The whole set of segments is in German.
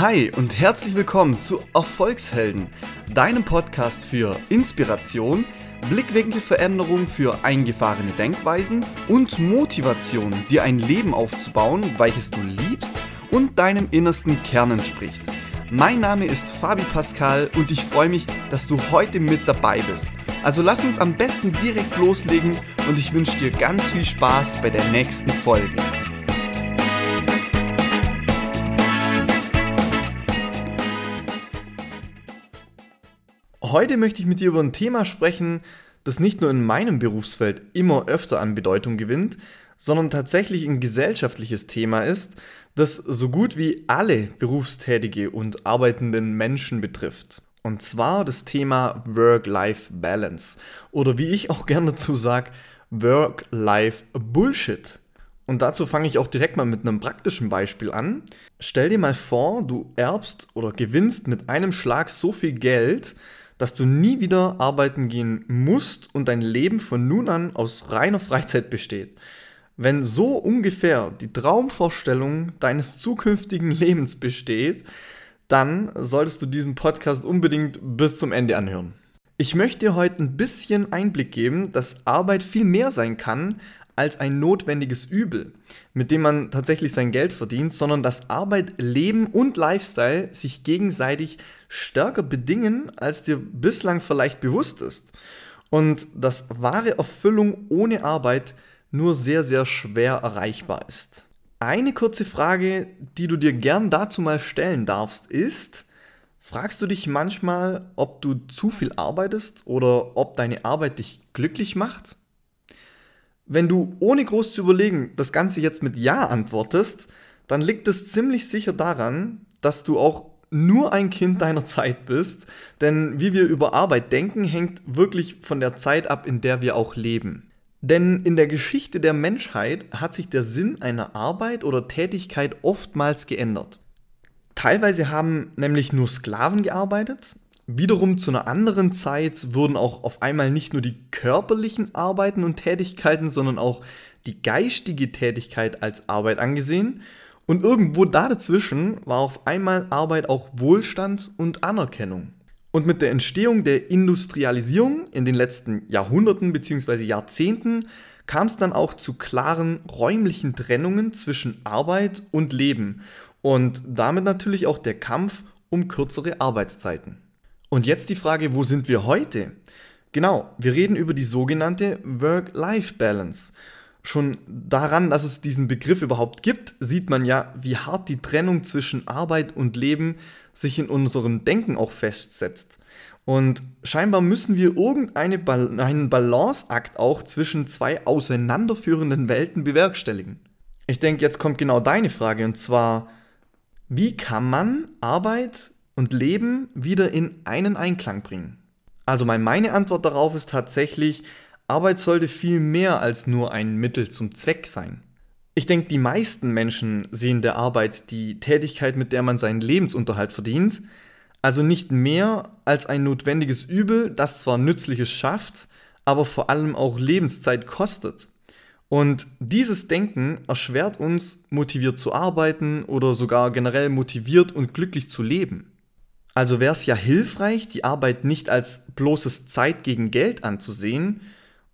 Hi und herzlich willkommen zu Erfolgshelden, deinem Podcast für Inspiration, Blickwinkelveränderung für eingefahrene Denkweisen und Motivation, dir ein Leben aufzubauen, welches du liebst und deinem innersten Kern entspricht. Mein Name ist Fabi Pascal und ich freue mich, dass du heute mit dabei bist. Also lass uns am besten direkt loslegen und ich wünsche dir ganz viel Spaß bei der nächsten Folge. Heute möchte ich mit dir über ein Thema sprechen, das nicht nur in meinem Berufsfeld immer öfter an Bedeutung gewinnt, sondern tatsächlich ein gesellschaftliches Thema ist, das so gut wie alle berufstätige und arbeitenden Menschen betrifft. Und zwar das Thema Work-Life-Balance oder wie ich auch gerne dazu sage, Work-Life-Bullshit. Und dazu fange ich auch direkt mal mit einem praktischen Beispiel an. Stell dir mal vor, du erbst oder gewinnst mit einem Schlag so viel Geld, dass du nie wieder arbeiten gehen musst und dein Leben von nun an aus reiner Freizeit besteht. Wenn so ungefähr die Traumvorstellung deines zukünftigen Lebens besteht, dann solltest du diesen Podcast unbedingt bis zum Ende anhören. Ich möchte dir heute ein bisschen Einblick geben, dass Arbeit viel mehr sein kann als ein notwendiges Übel, mit dem man tatsächlich sein Geld verdient, sondern dass Arbeit, Leben und Lifestyle sich gegenseitig stärker bedingen, als dir bislang vielleicht bewusst ist. Und dass wahre Erfüllung ohne Arbeit nur sehr, sehr schwer erreichbar ist. Eine kurze Frage, die du dir gern dazu mal stellen darfst, ist, fragst du dich manchmal, ob du zu viel arbeitest oder ob deine Arbeit dich glücklich macht? Wenn du ohne groß zu überlegen das Ganze jetzt mit Ja antwortest, dann liegt es ziemlich sicher daran, dass du auch nur ein Kind deiner Zeit bist, denn wie wir über Arbeit denken, hängt wirklich von der Zeit ab, in der wir auch leben. Denn in der Geschichte der Menschheit hat sich der Sinn einer Arbeit oder Tätigkeit oftmals geändert. Teilweise haben nämlich nur Sklaven gearbeitet, Wiederum zu einer anderen Zeit wurden auch auf einmal nicht nur die körperlichen Arbeiten und Tätigkeiten, sondern auch die geistige Tätigkeit als Arbeit angesehen. Und irgendwo da dazwischen war auf einmal Arbeit auch Wohlstand und Anerkennung. Und mit der Entstehung der Industrialisierung in den letzten Jahrhunderten bzw. Jahrzehnten kam es dann auch zu klaren räumlichen Trennungen zwischen Arbeit und Leben und damit natürlich auch der Kampf um kürzere Arbeitszeiten. Und jetzt die Frage, wo sind wir heute? Genau, wir reden über die sogenannte Work-Life-Balance. Schon daran, dass es diesen Begriff überhaupt gibt, sieht man ja, wie hart die Trennung zwischen Arbeit und Leben sich in unserem Denken auch festsetzt. Und scheinbar müssen wir irgendeinen Balanceakt auch zwischen zwei auseinanderführenden Welten bewerkstelligen. Ich denke, jetzt kommt genau deine Frage und zwar, wie kann man Arbeit und Leben wieder in einen Einklang bringen? Also meine Antwort darauf ist tatsächlich, Arbeit sollte viel mehr als nur ein Mittel zum Zweck sein. Ich denke, die meisten Menschen sehen der Arbeit die Tätigkeit, mit der man seinen Lebensunterhalt verdient, also nicht mehr als ein notwendiges Übel, das zwar Nützliches schafft, aber vor allem auch Lebenszeit kostet. Und dieses Denken erschwert uns, motiviert zu arbeiten oder sogar generell motiviert und glücklich zu leben. Also wäre es ja hilfreich, die Arbeit nicht als bloßes Zeit gegen Geld anzusehen.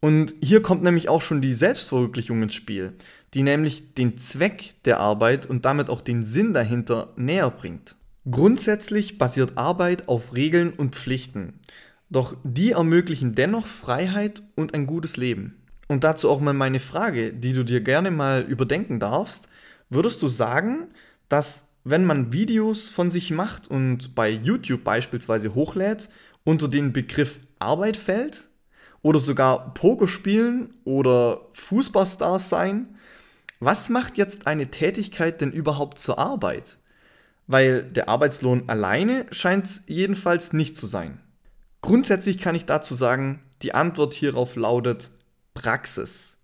Und hier kommt nämlich auch schon die Selbstverwirklichung ins Spiel, die nämlich den Zweck der Arbeit und damit auch den Sinn dahinter näher bringt. Grundsätzlich basiert Arbeit auf Regeln und Pflichten, doch die ermöglichen dennoch Freiheit und ein gutes Leben. Und dazu auch mal meine Frage, die du dir gerne mal überdenken darfst. Würdest du sagen, dass wenn man Videos von sich macht und bei YouTube beispielsweise hochlädt, unter den Begriff Arbeit fällt oder sogar Pokerspielen oder Fußballstars sein, was macht jetzt eine Tätigkeit denn überhaupt zur Arbeit? Weil der Arbeitslohn alleine scheint es jedenfalls nicht zu sein. Grundsätzlich kann ich dazu sagen, die Antwort hierauf lautet Praxis.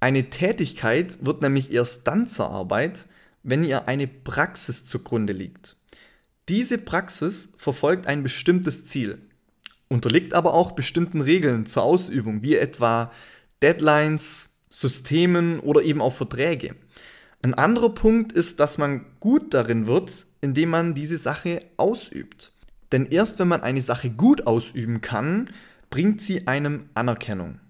Eine Tätigkeit wird nämlich erst dann zur Arbeit, wenn ihr eine Praxis zugrunde liegt. Diese Praxis verfolgt ein bestimmtes Ziel, unterliegt aber auch bestimmten Regeln zur Ausübung, wie etwa Deadlines, Systemen oder eben auch Verträge. Ein anderer Punkt ist, dass man gut darin wird, indem man diese Sache ausübt. Denn erst wenn man eine Sache gut ausüben kann, bringt sie einem Anerkennung.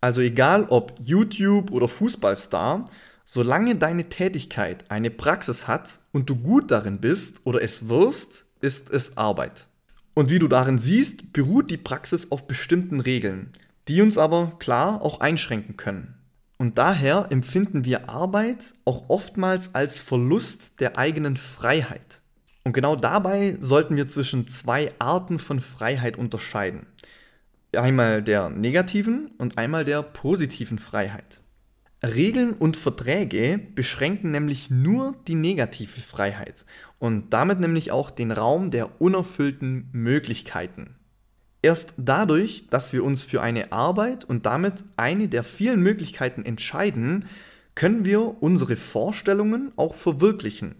Also egal ob YouTube oder Fußballstar, solange deine Tätigkeit eine Praxis hat und du gut darin bist oder es wirst, ist es Arbeit. Und wie du darin siehst, beruht die Praxis auf bestimmten Regeln, die uns aber klar auch einschränken können. Und daher empfinden wir Arbeit auch oftmals als Verlust der eigenen Freiheit. Und genau dabei sollten wir zwischen zwei Arten von Freiheit unterscheiden. Einmal der negativen und einmal der positiven Freiheit. Regeln und Verträge beschränken nämlich nur die negative Freiheit und damit nämlich auch den Raum der unerfüllten Möglichkeiten. Erst dadurch, dass wir uns für eine Arbeit und damit eine der vielen Möglichkeiten entscheiden, können wir unsere Vorstellungen auch verwirklichen.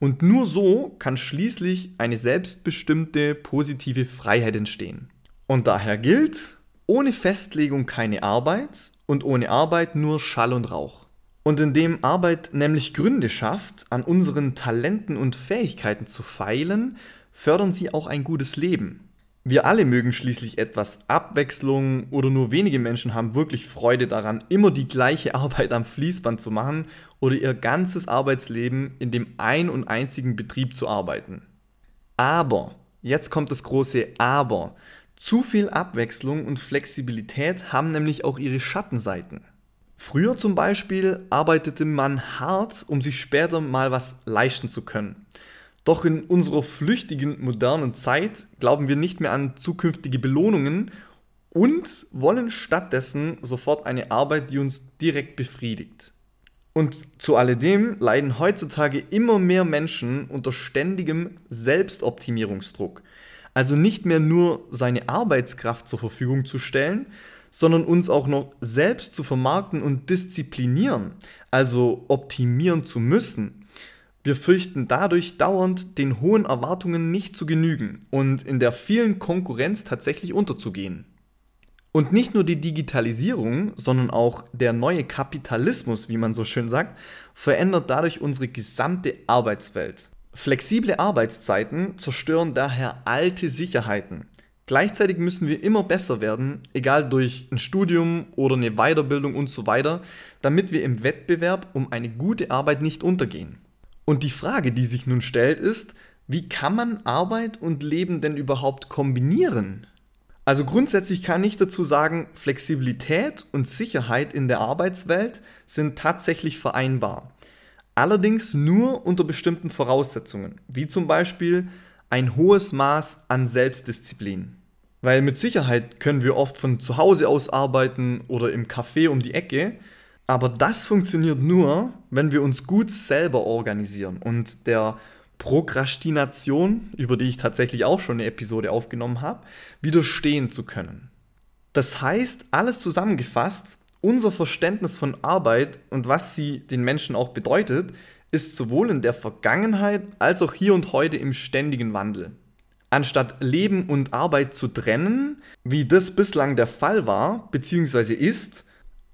Und nur so kann schließlich eine selbstbestimmte positive Freiheit entstehen. Und daher gilt, ohne Festlegung keine Arbeit und ohne Arbeit nur Schall und Rauch. Und indem Arbeit nämlich Gründe schafft, an unseren Talenten und Fähigkeiten zu feilen, fördern sie auch ein gutes Leben. Wir alle mögen schließlich etwas Abwechslung oder nur wenige Menschen haben wirklich Freude daran, immer die gleiche Arbeit am Fließband zu machen oder ihr ganzes Arbeitsleben in dem ein und einzigen Betrieb zu arbeiten. Aber, jetzt kommt das große Aber, zu viel Abwechslung und Flexibilität haben nämlich auch ihre Schattenseiten. Früher zum Beispiel arbeitete man hart, um sich später mal was leisten zu können. Doch in unserer flüchtigen modernen Zeit glauben wir nicht mehr an zukünftige Belohnungen und wollen stattdessen sofort eine Arbeit, die uns direkt befriedigt. Und zu alledem leiden heutzutage immer mehr Menschen unter ständigem Selbstoptimierungsdruck also nicht mehr nur seine Arbeitskraft zur Verfügung zu stellen, sondern uns auch noch selbst zu vermarkten und disziplinieren, also optimieren zu müssen. Wir fürchten dadurch dauernd den hohen Erwartungen nicht zu genügen und in der vielen Konkurrenz tatsächlich unterzugehen. Und nicht nur die Digitalisierung, sondern auch der neue Kapitalismus, wie man so schön sagt, verändert dadurch unsere gesamte Arbeitswelt. Flexible Arbeitszeiten zerstören daher alte Sicherheiten. Gleichzeitig müssen wir immer besser werden, egal durch ein Studium oder eine Weiterbildung und so weiter, damit wir im Wettbewerb um eine gute Arbeit nicht untergehen. Und die Frage, die sich nun stellt, ist, wie kann man Arbeit und Leben denn überhaupt kombinieren? Also grundsätzlich kann ich dazu sagen, Flexibilität und Sicherheit in der Arbeitswelt sind tatsächlich vereinbar. Allerdings nur unter bestimmten Voraussetzungen, wie zum Beispiel ein hohes Maß an Selbstdisziplin. Weil mit Sicherheit können wir oft von zu Hause aus arbeiten oder im Café um die Ecke, aber das funktioniert nur, wenn wir uns gut selber organisieren und der Prokrastination, über die ich tatsächlich auch schon eine Episode aufgenommen habe, widerstehen zu können. Das heißt, alles zusammengefasst, unser Verständnis von Arbeit und was sie den Menschen auch bedeutet, ist sowohl in der Vergangenheit als auch hier und heute im ständigen Wandel. Anstatt Leben und Arbeit zu trennen, wie das bislang der Fall war bzw. ist,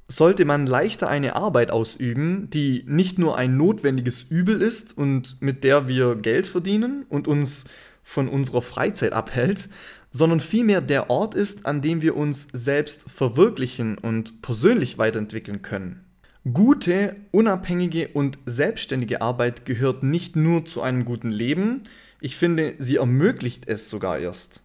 sollte man leichter eine Arbeit ausüben, die nicht nur ein notwendiges Übel ist und mit der wir Geld verdienen und uns von unserer Freizeit abhält, sondern vielmehr der Ort ist, an dem wir uns selbst verwirklichen und persönlich weiterentwickeln können. Gute, unabhängige und selbstständige Arbeit gehört nicht nur zu einem guten Leben, ich finde, sie ermöglicht es sogar erst.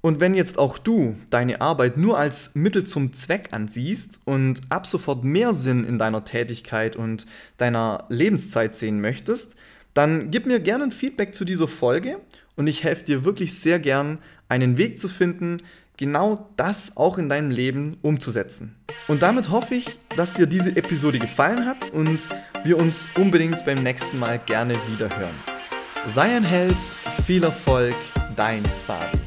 Und wenn jetzt auch du deine Arbeit nur als Mittel zum Zweck ansiehst und ab sofort mehr Sinn in deiner Tätigkeit und deiner Lebenszeit sehen möchtest, dann gib mir gerne ein Feedback zu dieser Folge und ich helfe dir wirklich sehr gern, einen Weg zu finden, genau das auch in deinem Leben umzusetzen. Und damit hoffe ich, dass dir diese Episode gefallen hat und wir uns unbedingt beim nächsten Mal gerne wieder hören. Sei ein Held, viel Erfolg, dein Fabi.